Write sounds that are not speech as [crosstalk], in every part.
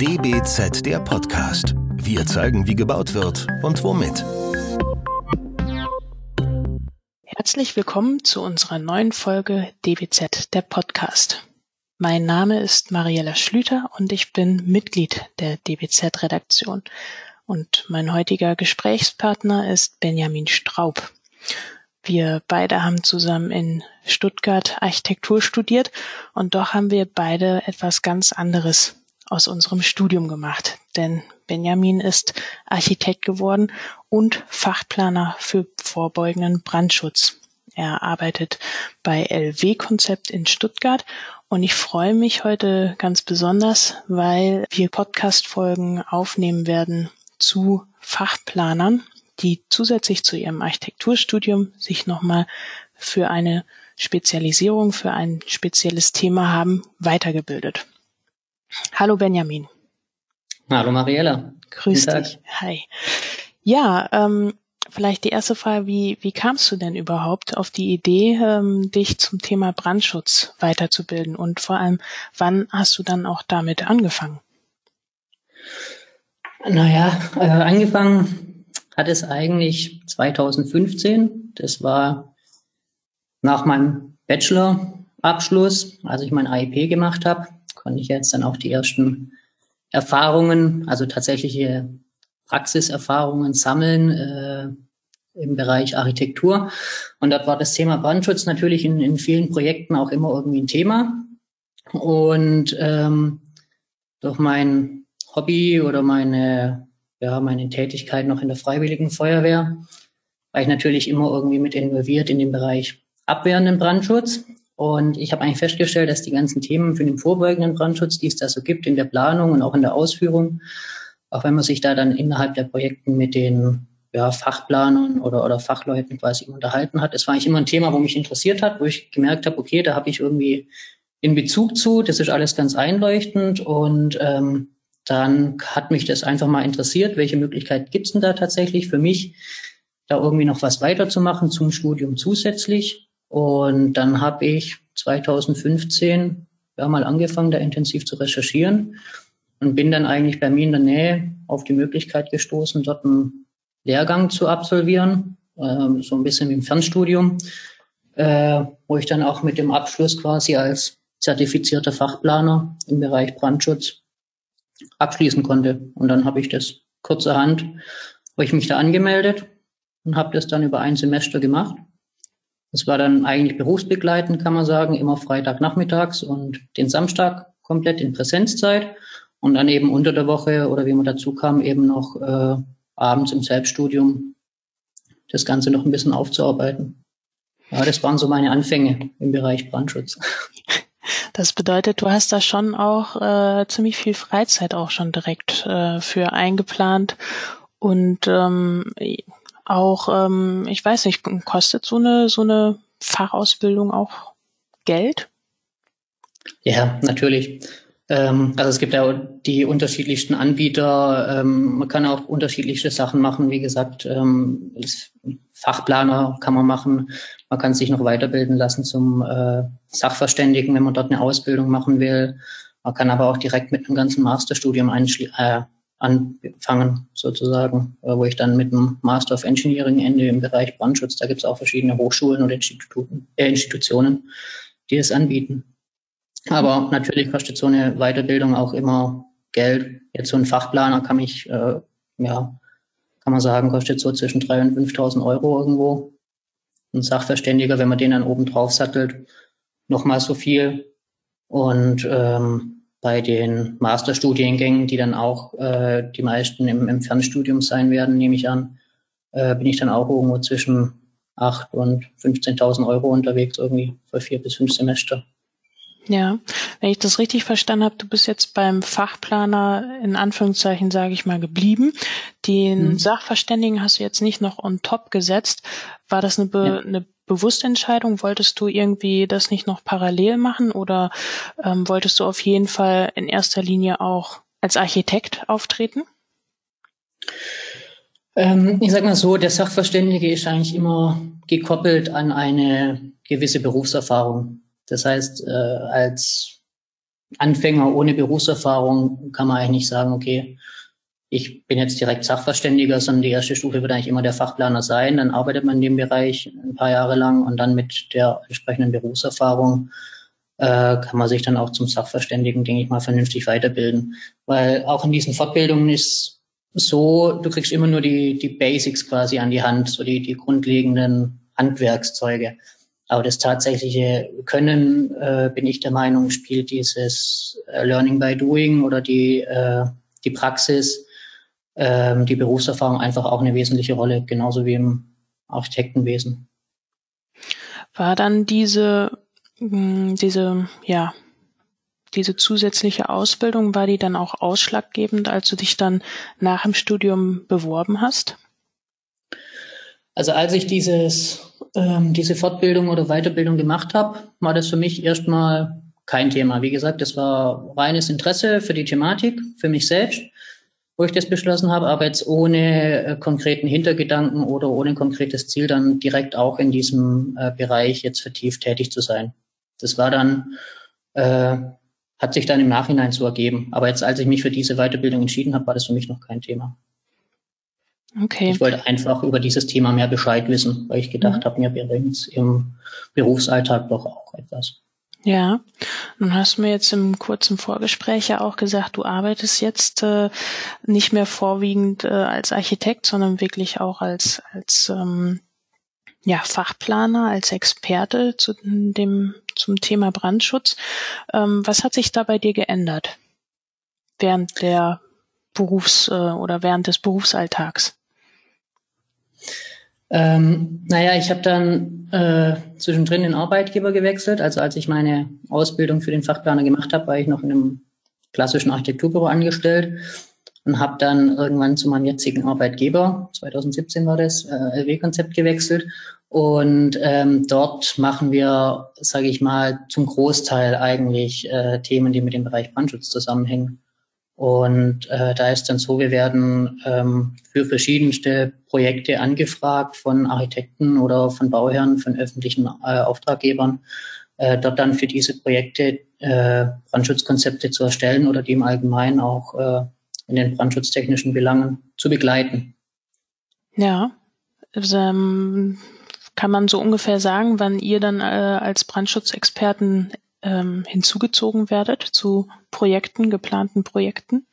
DBZ der Podcast. Wir zeigen, wie gebaut wird und womit. Herzlich willkommen zu unserer neuen Folge DBZ der Podcast. Mein Name ist Mariella Schlüter und ich bin Mitglied der DBZ-Redaktion. Und mein heutiger Gesprächspartner ist Benjamin Straub. Wir beide haben zusammen in Stuttgart Architektur studiert und doch haben wir beide etwas ganz anderes aus unserem Studium gemacht. Denn Benjamin ist Architekt geworden und Fachplaner für vorbeugenden Brandschutz. Er arbeitet bei LW Konzept in Stuttgart und ich freue mich heute ganz besonders, weil wir Podcast-Folgen aufnehmen werden zu Fachplanern die zusätzlich zu ihrem Architekturstudium sich nochmal für eine Spezialisierung, für ein spezielles Thema haben, weitergebildet. Hallo Benjamin. Hallo Mariella. Grüß dich. Hi. Ja, ähm, vielleicht die erste Frage, wie, wie kamst du denn überhaupt auf die Idee, ähm, dich zum Thema Brandschutz weiterzubilden und vor allem, wann hast du dann auch damit angefangen? Naja, äh, angefangen hat es eigentlich 2015. Das war nach meinem Bachelor-Abschluss, als ich mein AIP gemacht habe, konnte ich jetzt dann auch die ersten Erfahrungen, also tatsächliche Praxiserfahrungen sammeln äh, im Bereich Architektur. Und dort war das Thema Brandschutz natürlich in, in vielen Projekten auch immer irgendwie ein Thema. Und ähm, durch mein Hobby oder meine ja, meine Tätigkeit noch in der Freiwilligen Feuerwehr war ich natürlich immer irgendwie mit involviert in den Bereich abwehrenden Brandschutz. Und ich habe eigentlich festgestellt, dass die ganzen Themen für den vorbeugenden Brandschutz, die es da so gibt in der Planung und auch in der Ausführung, auch wenn man sich da dann innerhalb der Projekten mit den ja, Fachplanern oder, oder Fachleuten quasi unterhalten hat, das war eigentlich immer ein Thema, wo mich interessiert hat, wo ich gemerkt habe, okay, da habe ich irgendwie in Bezug zu, das ist alles ganz einleuchtend und ähm, dann hat mich das einfach mal interessiert, welche Möglichkeit gibt's denn da tatsächlich für mich, da irgendwie noch was weiterzumachen zum Studium zusätzlich. Und dann habe ich 2015 ja mal angefangen, da intensiv zu recherchieren und bin dann eigentlich bei mir in der Nähe auf die Möglichkeit gestoßen, dort einen Lehrgang zu absolvieren, äh, so ein bisschen wie im Fernstudium, äh, wo ich dann auch mit dem Abschluss quasi als zertifizierter Fachplaner im Bereich Brandschutz abschließen konnte. Und dann habe ich das kurzerhand, habe ich mich da angemeldet und habe das dann über ein Semester gemacht. Das war dann eigentlich berufsbegleitend, kann man sagen, immer Freitagnachmittags und den Samstag komplett in Präsenzzeit und dann eben unter der Woche oder wie man dazu kam, eben noch äh, abends im Selbststudium das Ganze noch ein bisschen aufzuarbeiten. Ja, das waren so meine Anfänge im Bereich Brandschutz. [laughs] Das bedeutet, du hast da schon auch äh, ziemlich viel Freizeit auch schon direkt äh, für eingeplant und ähm, auch, ähm, ich weiß nicht, kostet so eine so eine Fachausbildung auch Geld? Ja, natürlich. Ähm, also es gibt ja die unterschiedlichsten Anbieter. Ähm, man kann auch unterschiedliche Sachen machen. Wie gesagt, ähm, Fachplaner kann man machen. Man kann sich noch weiterbilden lassen zum äh, Sachverständigen, wenn man dort eine Ausbildung machen will. Man kann aber auch direkt mit einem ganzen Masterstudium äh, anfangen, sozusagen, äh, wo ich dann mit einem Master of Engineering ende im Bereich Brandschutz. Da gibt es auch verschiedene Hochschulen und Instituten, äh, Institutionen, die es anbieten. Aber natürlich kostet so eine Weiterbildung auch immer Geld. Jetzt so ein Fachplaner kann mich, äh, ja, kann man sagen, kostet so zwischen 3.000 und 5.000 Euro irgendwo. Ein Sachverständiger, wenn man den dann oben drauf sattelt, nochmal so viel. Und ähm, bei den Masterstudiengängen, die dann auch äh, die meisten im, im Fernstudium sein werden, nehme ich an, äh, bin ich dann auch irgendwo zwischen 8.000 und 15.000 Euro unterwegs, irgendwie für vier bis fünf Semester. Ja, wenn ich das richtig verstanden habe, du bist jetzt beim Fachplaner in Anführungszeichen, sage ich mal, geblieben. Den mhm. Sachverständigen hast du jetzt nicht noch on top gesetzt. War das eine, be ja. eine bewusste Entscheidung? Wolltest du irgendwie das nicht noch parallel machen oder ähm, wolltest du auf jeden Fall in erster Linie auch als Architekt auftreten? Ähm, ich sag mal so, der Sachverständige ist eigentlich immer gekoppelt an eine gewisse Berufserfahrung. Das heißt, äh, als Anfänger ohne Berufserfahrung kann man eigentlich nicht sagen, okay, ich bin jetzt direkt Sachverständiger, sondern die erste Stufe wird eigentlich immer der Fachplaner sein. Dann arbeitet man in dem Bereich ein paar Jahre lang und dann mit der entsprechenden Berufserfahrung äh, kann man sich dann auch zum Sachverständigen, denke ich mal, vernünftig weiterbilden. Weil auch in diesen Fortbildungen ist so, du kriegst immer nur die, die Basics quasi an die Hand, so die, die grundlegenden Handwerkszeuge. Aber das tatsächliche Können, äh, bin ich der Meinung, spielt dieses äh, Learning by Doing oder die, äh, die Praxis, äh, die Berufserfahrung einfach auch eine wesentliche Rolle, genauso wie im Architektenwesen. War dann diese, mh, hm, diese, ja, diese zusätzliche Ausbildung, war die dann auch ausschlaggebend, als du dich dann nach dem Studium beworben hast? Also als ich dieses ähm, diese Fortbildung oder Weiterbildung gemacht habe, war das für mich erstmal kein Thema. Wie gesagt, das war reines Interesse für die Thematik, für mich selbst, wo ich das beschlossen habe, aber jetzt ohne äh, konkreten Hintergedanken oder ohne konkretes Ziel dann direkt auch in diesem äh, Bereich jetzt vertieft tätig zu sein. Das war dann, äh, hat sich dann im Nachhinein so ergeben. Aber jetzt, als ich mich für diese Weiterbildung entschieden habe, war das für mich noch kein Thema. Okay. Ich wollte einfach über dieses Thema mehr Bescheid wissen, weil ich gedacht mhm. habe, mir bringt im Berufsalltag doch auch etwas. Ja, nun hast du mir jetzt im kurzen Vorgespräch ja auch gesagt, du arbeitest jetzt äh, nicht mehr vorwiegend äh, als Architekt, sondern wirklich auch als als ähm, ja, Fachplaner, als Experte zu dem zum Thema Brandschutz. Ähm, was hat sich da bei dir geändert während der Berufs- äh, oder während des Berufsalltags? Ähm, naja, ich habe dann äh, zwischendrin den Arbeitgeber gewechselt. Also als ich meine Ausbildung für den Fachplaner gemacht habe, war ich noch in einem klassischen Architekturbüro angestellt und habe dann irgendwann zu meinem jetzigen Arbeitgeber, 2017 war das, äh, LW-Konzept gewechselt. Und ähm, dort machen wir, sage ich mal, zum Großteil eigentlich äh, Themen, die mit dem Bereich Brandschutz zusammenhängen. Und äh, da ist dann so, wir werden ähm, für verschiedenste Projekte angefragt von Architekten oder von Bauherren, von öffentlichen äh, Auftraggebern, äh, dort dann für diese Projekte äh, Brandschutzkonzepte zu erstellen oder die im Allgemeinen auch äh, in den brandschutztechnischen Belangen zu begleiten. Ja, also, ähm, kann man so ungefähr sagen, wann ihr dann äh, als Brandschutzexperten ähm, hinzugezogen werdet zu Projekten, geplanten Projekten?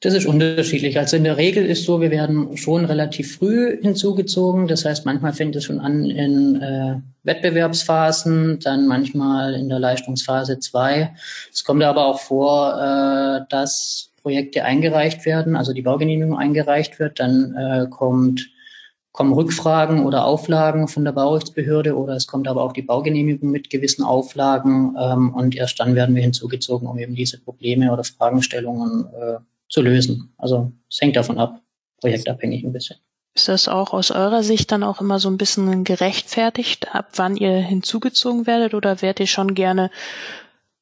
Das ist unterschiedlich. Also in der Regel ist so, wir werden schon relativ früh hinzugezogen. Das heißt, manchmal fängt es schon an in äh, Wettbewerbsphasen, dann manchmal in der Leistungsphase zwei. Es kommt aber auch vor, äh, dass Projekte eingereicht werden, also die Baugenehmigung eingereicht wird. Dann äh, kommt kommen Rückfragen oder Auflagen von der Baurechtsbehörde oder es kommt aber auch die Baugenehmigung mit gewissen Auflagen ähm, und erst dann werden wir hinzugezogen, um eben diese Probleme oder Fragestellungen äh, zu lösen. Also es hängt davon ab, projektabhängig ein bisschen. Ist das auch aus eurer Sicht dann auch immer so ein bisschen gerechtfertigt, ab wann ihr hinzugezogen werdet oder wärt ihr schon gerne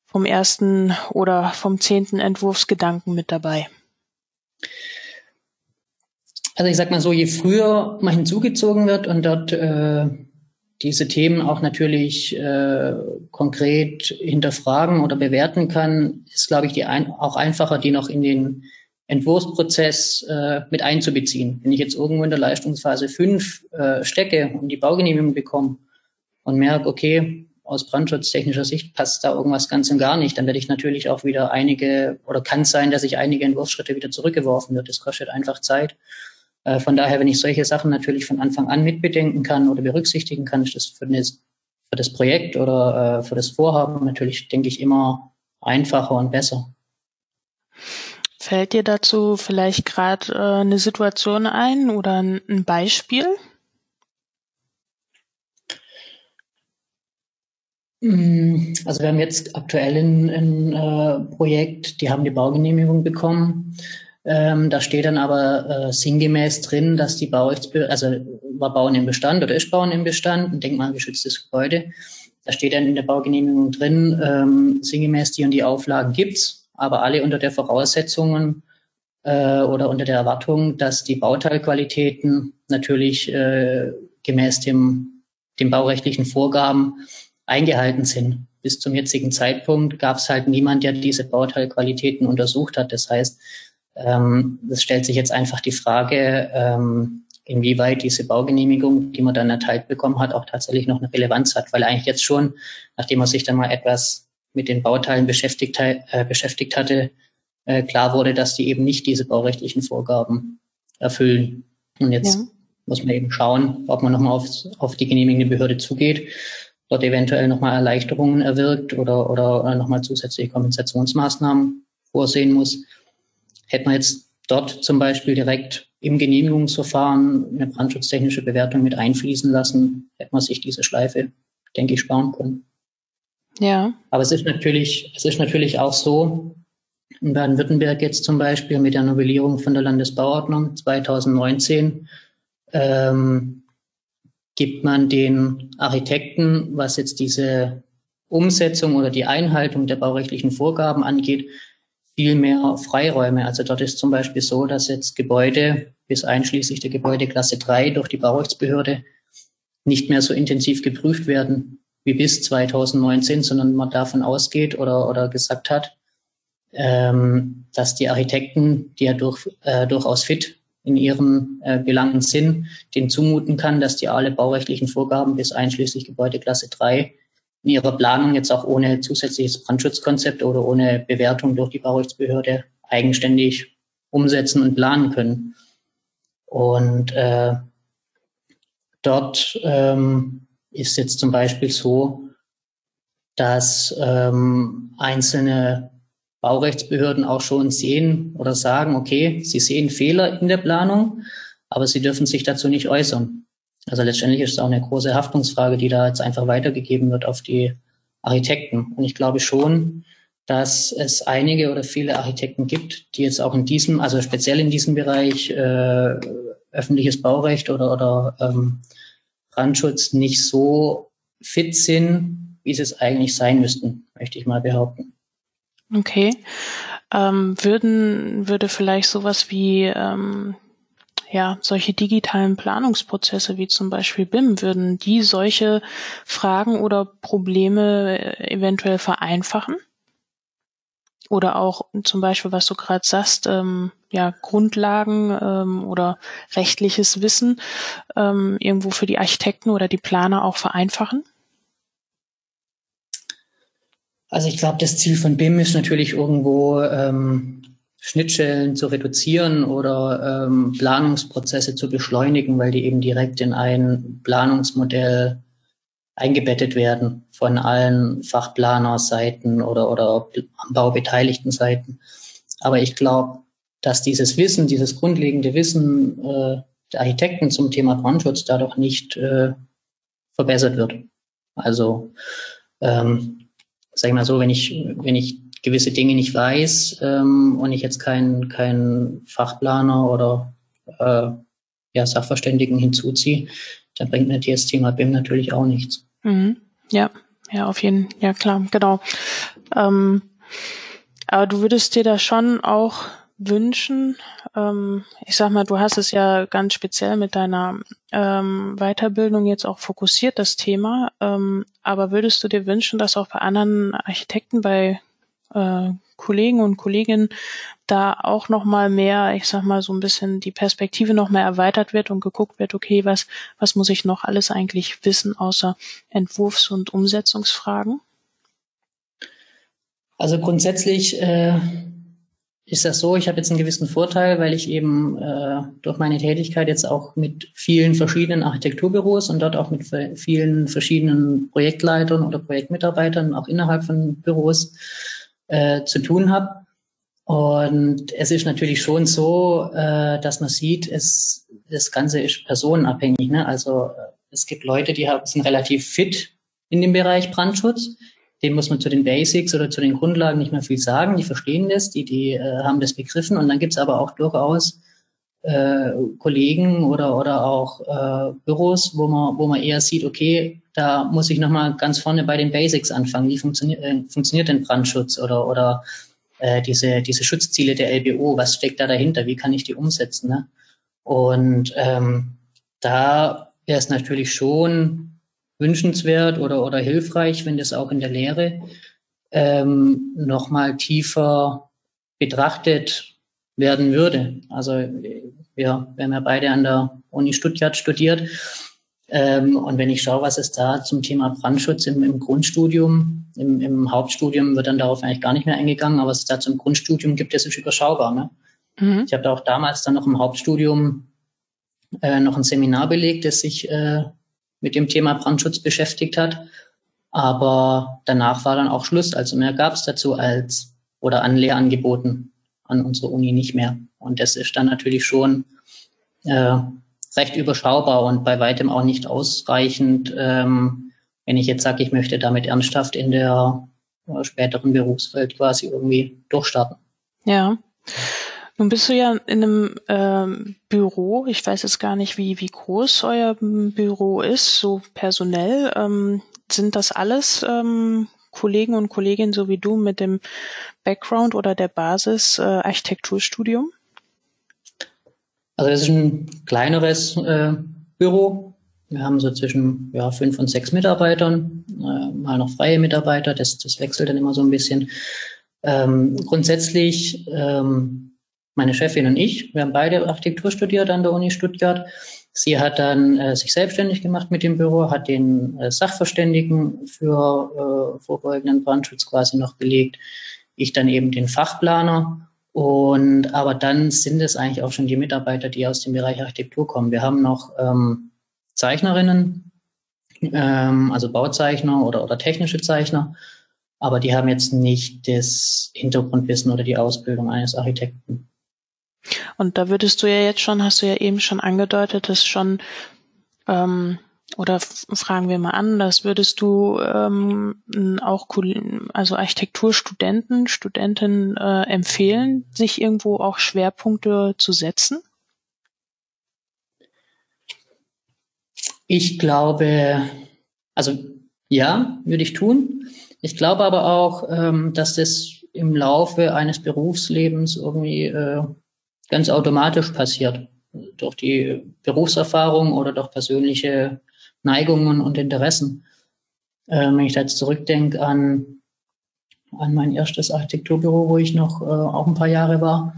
vom ersten oder vom zehnten Entwurfsgedanken mit dabei? Also ich sag mal so, je früher man hinzugezogen wird und dort äh, diese Themen auch natürlich äh, konkret hinterfragen oder bewerten kann, ist, glaube ich, die ein, auch einfacher, die noch in den Entwurfsprozess äh, mit einzubeziehen. Wenn ich jetzt irgendwo in der Leistungsphase 5 äh, stecke und die Baugenehmigung bekomme und merke, okay, aus brandschutztechnischer Sicht passt da irgendwas ganz und gar nicht, dann werde ich natürlich auch wieder einige, oder kann es sein, dass ich einige Entwurfsschritte wieder zurückgeworfen wird. Das kostet einfach Zeit. Äh, von daher, wenn ich solche Sachen natürlich von Anfang an mitbedenken kann oder berücksichtigen kann, ist das für, das, für das Projekt oder äh, für das Vorhaben natürlich, denke ich, immer einfacher und besser. Fällt dir dazu vielleicht gerade äh, eine Situation ein oder ein, ein Beispiel? Mm, also wir haben jetzt aktuell ein, ein äh, Projekt, die haben die Baugenehmigung bekommen. Ähm, da steht dann aber äh, sinngemäß drin, dass die Baurechtsbehörde, also war Bauen im Bestand oder ist Bauen im Bestand, ein denkmalgeschütztes Gebäude. Da steht dann in der Baugenehmigung drin, ähm, sinngemäß die und die Auflagen gibt's, aber alle unter der Voraussetzungen äh, oder unter der Erwartung, dass die Bauteilqualitäten natürlich äh, gemäß dem, den baurechtlichen Vorgaben eingehalten sind. bis zum jetzigen Zeitpunkt gab es halt niemand, der diese Bauteilqualitäten untersucht hat. Das heißt, es stellt sich jetzt einfach die Frage, ähm, inwieweit diese Baugenehmigung, die man dann erteilt bekommen hat, auch tatsächlich noch eine Relevanz hat, weil eigentlich jetzt schon, nachdem man sich dann mal etwas mit den Bauteilen beschäftigt, äh, beschäftigt hatte, äh, klar wurde, dass die eben nicht diese baurechtlichen Vorgaben erfüllen. Und jetzt ja. muss man eben schauen, ob man nochmal auf, auf die genehmigende Behörde zugeht, dort eventuell nochmal Erleichterungen erwirkt oder, oder, oder nochmal zusätzliche Kompensationsmaßnahmen vorsehen muss. Hätte man jetzt dort zum Beispiel direkt im Genehmigungsverfahren eine brandschutzdechnische Bewertung mit einfließen lassen, hätte man sich diese Schleife, denke ich, sparen können. Ja. Aber es ist natürlich, es ist natürlich auch so, in Baden-Württemberg jetzt zum Beispiel mit der Novellierung von der Landesbauordnung 2019 ähm, gibt man den Architekten, was jetzt diese Umsetzung oder die Einhaltung der baurechtlichen Vorgaben angeht, viel mehr Freiräume. Also dort ist zum Beispiel so, dass jetzt Gebäude bis einschließlich der Gebäudeklasse 3 durch die Baurechtsbehörde nicht mehr so intensiv geprüft werden wie bis 2019, sondern man davon ausgeht oder, oder gesagt hat, ähm, dass die Architekten, die ja durch, äh, durchaus fit in ihren äh, Belangen sind, denen zumuten kann, dass die alle baurechtlichen Vorgaben bis einschließlich Gebäudeklasse 3 in ihrer Planung jetzt auch ohne zusätzliches Brandschutzkonzept oder ohne Bewertung durch die Baurechtsbehörde eigenständig umsetzen und planen können. Und äh, dort ähm, ist jetzt zum Beispiel so, dass ähm, einzelne Baurechtsbehörden auch schon sehen oder sagen, okay, sie sehen Fehler in der Planung, aber sie dürfen sich dazu nicht äußern. Also letztendlich ist es auch eine große Haftungsfrage, die da jetzt einfach weitergegeben wird auf die Architekten. Und ich glaube schon, dass es einige oder viele Architekten gibt, die jetzt auch in diesem, also speziell in diesem Bereich äh, öffentliches Baurecht oder, oder ähm, Brandschutz nicht so fit sind, wie sie es eigentlich sein müssten, möchte ich mal behaupten. Okay. Ähm, würden, würde vielleicht sowas wie ähm, ja, solche digitalen Planungsprozesse wie zum Beispiel BIM, würden die solche Fragen oder Probleme äh, eventuell vereinfachen? Oder auch zum Beispiel, was du gerade sagst, ähm, ja, Grundlagen ähm, oder rechtliches Wissen ähm, irgendwo für die Architekten oder die Planer auch vereinfachen? Also ich glaube, das Ziel von BIM ist natürlich irgendwo ähm, Schnittstellen zu reduzieren oder ähm, Planungsprozesse zu beschleunigen, weil die eben direkt in ein Planungsmodell eingebettet werden von allen Fachplanerseiten oder, oder am Bau beteiligten Seiten. Aber ich glaube, dass dieses Wissen, dieses grundlegende Wissen äh, der Architekten zum Thema Brandschutz dadurch nicht äh, verbessert wird. Also ähm, sag ich mal so, wenn ich, wenn ich gewisse Dinge nicht weiß ähm, und ich jetzt keinen kein Fachplaner oder äh, ja, Sachverständigen hinzuziehe, dann bringt mir das Thema BIM natürlich auch nichts. Mhm. Ja, ja, auf jeden Fall, ja klar, genau. Ähm, aber du würdest dir da schon auch wünschen, ähm, ich sag mal, du hast es ja ganz speziell mit deiner ähm, Weiterbildung jetzt auch fokussiert, das Thema, ähm, aber würdest du dir wünschen, dass auch bei anderen Architekten, bei äh, Kollegen und Kolleginnen da auch noch mal mehr, ich sag mal so ein bisschen die Perspektive noch mehr erweitert wird und geguckt wird, okay, was was muss ich noch alles eigentlich wissen außer Entwurfs- und Umsetzungsfragen? Also grundsätzlich äh, ist das so, ich habe jetzt einen gewissen Vorteil, weil ich eben äh, durch meine Tätigkeit jetzt auch mit vielen verschiedenen Architekturbüros und dort auch mit vielen verschiedenen Projektleitern oder Projektmitarbeitern auch innerhalb von Büros äh, zu tun habe. Und es ist natürlich schon so, äh, dass man sieht, es, das Ganze ist personenabhängig. Ne? Also äh, es gibt Leute, die haben, sind relativ fit in dem Bereich Brandschutz. Dem muss man zu den Basics oder zu den Grundlagen nicht mehr viel sagen. Die verstehen das, die, die äh, haben das begriffen. Und dann gibt's aber auch durchaus äh, Kollegen oder, oder auch äh, Büros, wo man, wo man eher sieht, okay, da muss ich nochmal ganz vorne bei den Basics anfangen. Wie funktioniert, äh, funktioniert denn Brandschutz oder, oder äh, diese, diese Schutzziele der LBO? Was steckt da dahinter? Wie kann ich die umsetzen? Ne? Und ähm, da wäre es natürlich schon wünschenswert oder, oder hilfreich, wenn das auch in der Lehre ähm, nochmal tiefer betrachtet werden würde. Also wir, wir haben ja beide an der Uni Stuttgart studiert. Ähm, und wenn ich schaue, was es da zum Thema Brandschutz im, im Grundstudium, im, im, Hauptstudium wird dann darauf eigentlich gar nicht mehr eingegangen, aber was es da zum Grundstudium gibt, das ist überschaubar. Ne? Mhm. Ich habe da auch damals dann noch im Hauptstudium äh, noch ein Seminar belegt, das sich äh, mit dem Thema Brandschutz beschäftigt hat. Aber danach war dann auch Schluss. Also mehr gab es dazu als oder an Lehrangeboten an unserer Uni nicht mehr. Und das ist dann natürlich schon äh, recht überschaubar und bei weitem auch nicht ausreichend, ähm, wenn ich jetzt sage, ich möchte damit ernsthaft in der äh, späteren Berufswelt quasi irgendwie durchstarten. Ja. Nun bist du ja in einem ähm, Büro. Ich weiß jetzt gar nicht, wie, wie groß euer Büro ist, so personell. Ähm, sind das alles ähm, Kollegen und Kolleginnen so wie du mit dem Background oder der Basis äh, Architekturstudium? Also es ist ein kleineres äh, Büro. Wir haben so zwischen ja, fünf und sechs Mitarbeitern, äh, mal noch freie Mitarbeiter, das, das wechselt dann immer so ein bisschen. Ähm, grundsätzlich ähm, meine Chefin und ich, wir haben beide Architektur studiert an der Uni Stuttgart. Sie hat dann äh, sich selbstständig gemacht mit dem Büro, hat den äh, Sachverständigen für äh, vorbeugenden Brandschutz quasi noch belegt. Ich dann eben den Fachplaner und aber dann sind es eigentlich auch schon die Mitarbeiter, die aus dem Bereich Architektur kommen. Wir haben noch ähm, Zeichnerinnen, ähm, also Bauzeichner oder, oder technische Zeichner, aber die haben jetzt nicht das Hintergrundwissen oder die Ausbildung eines Architekten. Und da würdest du ja jetzt schon, hast du ja eben schon angedeutet, dass schon ähm, oder fragen wir mal anders, würdest du ähm, auch also Architekturstudenten, Studentinnen äh, empfehlen, sich irgendwo auch Schwerpunkte zu setzen? Ich glaube, also ja, würde ich tun. Ich glaube aber auch, ähm, dass das im Laufe eines Berufslebens irgendwie äh, ganz automatisch passiert. Durch die Berufserfahrung oder durch persönliche Neigungen und Interessen. Äh, wenn ich da jetzt zurückdenke an, an mein erstes Architekturbüro, wo ich noch äh, auch ein paar Jahre war,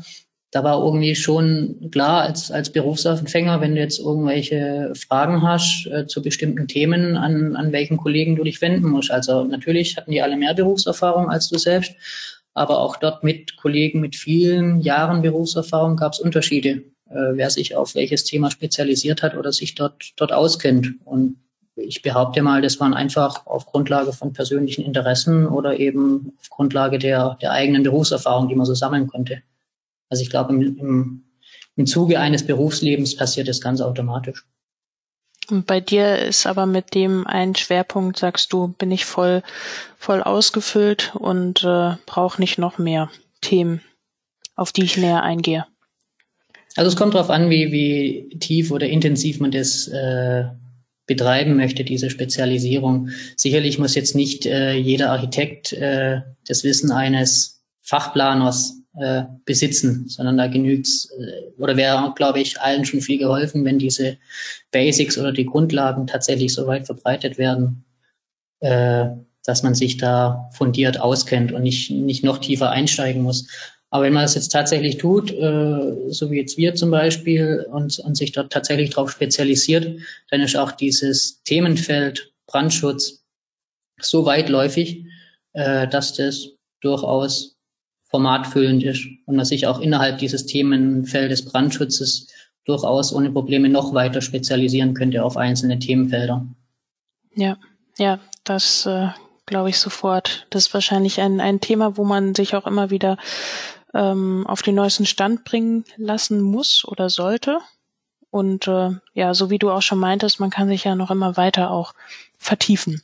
da war irgendwie schon klar als, als Berufsanfänger, wenn du jetzt irgendwelche Fragen hast äh, zu bestimmten Themen, an, an welchen Kollegen du dich wenden musst. Also natürlich hatten die alle mehr Berufserfahrung als du selbst, aber auch dort mit Kollegen mit vielen Jahren Berufserfahrung gab es Unterschiede äh, wer sich auf welches Thema spezialisiert hat oder sich dort, dort auskennt. Und ich behaupte mal, das waren einfach auf Grundlage von persönlichen Interessen oder eben auf Grundlage der, der eigenen Berufserfahrung, die man so sammeln konnte. Also ich glaube, im, im, im Zuge eines Berufslebens passiert das ganz automatisch. Und bei dir ist aber mit dem ein Schwerpunkt, sagst du, bin ich voll, voll ausgefüllt und äh, brauche nicht noch mehr Themen, auf die ich näher eingehe. Also es kommt darauf an, wie, wie tief oder intensiv man das äh, betreiben möchte, diese Spezialisierung. Sicherlich muss jetzt nicht äh, jeder Architekt äh, das Wissen eines Fachplaners äh, besitzen, sondern da genügt äh, oder wäre, glaube ich, allen schon viel geholfen, wenn diese Basics oder die Grundlagen tatsächlich so weit verbreitet werden, äh, dass man sich da fundiert auskennt und nicht, nicht noch tiefer einsteigen muss. Aber wenn man das jetzt tatsächlich tut, äh, so wie jetzt wir zum Beispiel, und, und sich dort tatsächlich darauf spezialisiert, dann ist auch dieses Themenfeld Brandschutz so weitläufig, äh, dass das durchaus formatfüllend ist und man sich auch innerhalb dieses Themenfeldes Brandschutzes durchaus ohne Probleme noch weiter spezialisieren könnte auf einzelne Themenfelder. Ja, ja, das äh, glaube ich sofort. Das ist wahrscheinlich ein, ein Thema, wo man sich auch immer wieder ähm, auf den neuesten Stand bringen lassen muss oder sollte. Und äh, ja, so wie du auch schon meintest, man kann sich ja noch immer weiter auch vertiefen.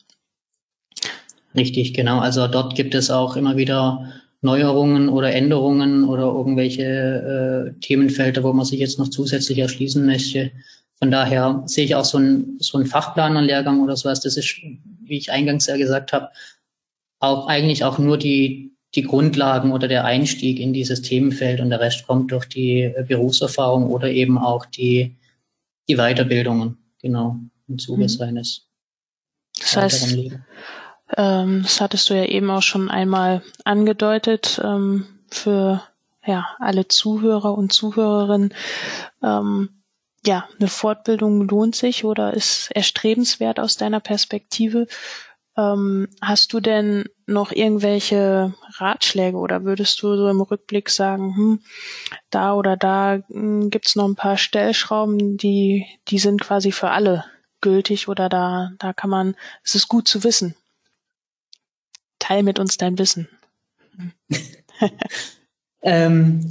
Richtig, genau. Also dort gibt es auch immer wieder Neuerungen oder Änderungen oder irgendwelche äh, Themenfelder, wo man sich jetzt noch zusätzlich erschließen möchte. Von daher sehe ich auch so ein, so ein Fachplanerlehrgang oder sowas. Das ist, wie ich eingangs ja gesagt habe, auch eigentlich auch nur die, die Grundlagen oder der Einstieg in dieses Themenfeld und der Rest kommt durch die äh, Berufserfahrung oder eben auch die, die Weiterbildungen, genau, im Zuge mhm. seines Das heißt, ähm, das hattest du ja eben auch schon einmal angedeutet, ähm, für ja, alle Zuhörer und Zuhörerinnen. Ähm, ja, eine Fortbildung lohnt sich oder ist erstrebenswert aus deiner Perspektive. Ähm, hast du denn noch irgendwelche Ratschläge oder würdest du so im Rückblick sagen, hm, da oder da hm, gibt's noch ein paar Stellschrauben, die, die sind quasi für alle gültig oder da, da kann man, es ist gut zu wissen. Teil mit uns dein Wissen. [laughs] ähm,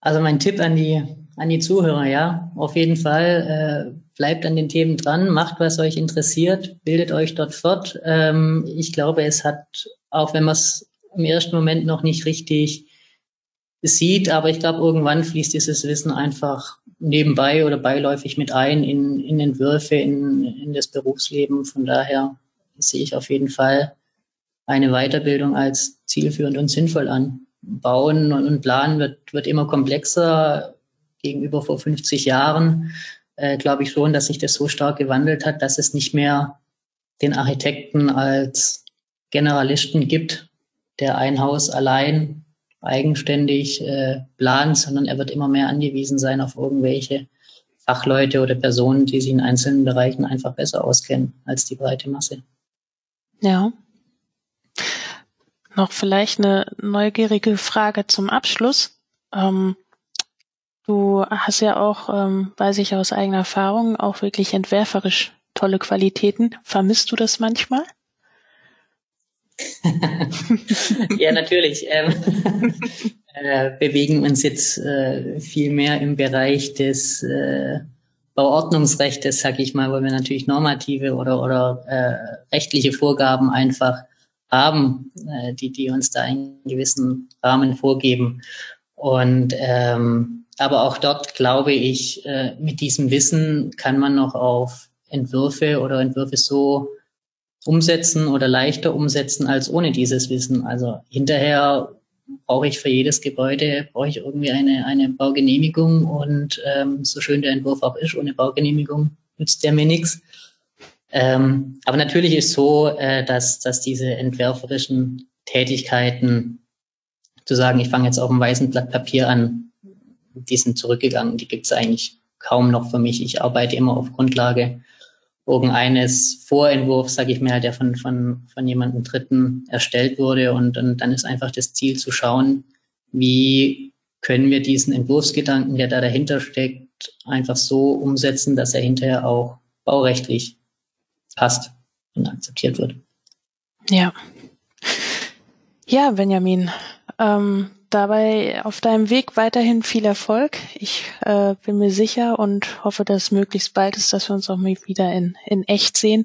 also mein Tipp an die, an die Zuhörer, ja, auf jeden Fall, äh, bleibt an den Themen dran, macht, was euch interessiert, bildet euch dort fort. Ähm, ich glaube, es hat, auch wenn man es im ersten Moment noch nicht richtig sieht, aber ich glaube, irgendwann fließt dieses Wissen einfach nebenbei oder beiläufig mit ein in, in Entwürfe, in, in das Berufsleben. Von daher sehe ich auf jeden Fall eine Weiterbildung als zielführend und sinnvoll an. Bauen und Planen wird, wird immer komplexer gegenüber vor 50 Jahren. Äh, glaube ich schon, dass sich das so stark gewandelt hat, dass es nicht mehr den Architekten als Generalisten gibt, der ein Haus allein eigenständig äh, plant, sondern er wird immer mehr angewiesen sein auf irgendwelche Fachleute oder Personen, die sich in einzelnen Bereichen einfach besser auskennen als die breite Masse. Ja. Noch vielleicht eine neugierige Frage zum Abschluss. Ähm, du hast ja auch, ähm, weiß ich aus eigener Erfahrung, auch wirklich entwerferisch tolle Qualitäten. Vermisst du das manchmal? [laughs] ja, natürlich. Ähm, [laughs] äh, bewegen uns jetzt äh, viel mehr im Bereich des äh, Bauordnungsrechts, sag ich mal, wo wir natürlich normative oder, oder äh, rechtliche Vorgaben einfach haben, äh, die, die uns da einen gewissen Rahmen vorgeben. Und ähm, aber auch dort glaube ich, äh, mit diesem Wissen kann man noch auf Entwürfe oder Entwürfe so umsetzen oder leichter umsetzen als ohne dieses Wissen. Also hinterher brauche ich für jedes Gebäude brauche ich irgendwie eine, eine Baugenehmigung und ähm, so schön der Entwurf auch ist, ohne Baugenehmigung nützt der mir nichts. Ähm, aber natürlich ist so, äh, dass, dass diese entwerferischen Tätigkeiten, zu sagen, ich fange jetzt auf einem weißen Blatt Papier an, die sind zurückgegangen, die gibt es eigentlich kaum noch für mich. Ich arbeite immer auf Grundlage irgendeines Vorentwurfs, sage ich mal, der von, von, von jemandem Dritten erstellt wurde. Und, und dann ist einfach das Ziel zu schauen, wie können wir diesen Entwurfsgedanken, der da dahinter steckt, einfach so umsetzen, dass er hinterher auch baurechtlich passt und akzeptiert wird. Ja. Ja, Benjamin, ähm, dabei auf deinem Weg weiterhin viel Erfolg. Ich äh, bin mir sicher und hoffe, dass es möglichst bald ist, dass wir uns auch mal wieder in, in echt sehen.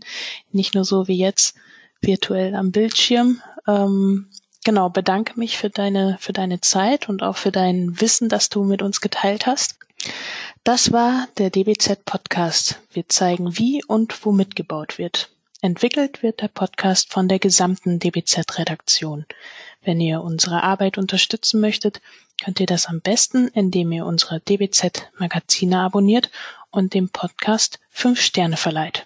Nicht nur so wie jetzt virtuell am Bildschirm. Ähm, genau, bedanke mich für deine, für deine Zeit und auch für dein Wissen, das du mit uns geteilt hast. Das war der DBZ Podcast. Wir zeigen, wie und womit gebaut wird. Entwickelt wird der Podcast von der gesamten DBZ-Redaktion. Wenn ihr unsere Arbeit unterstützen möchtet, könnt ihr das am besten, indem ihr unsere DBZ-Magazine abonniert und dem Podcast fünf Sterne verleiht.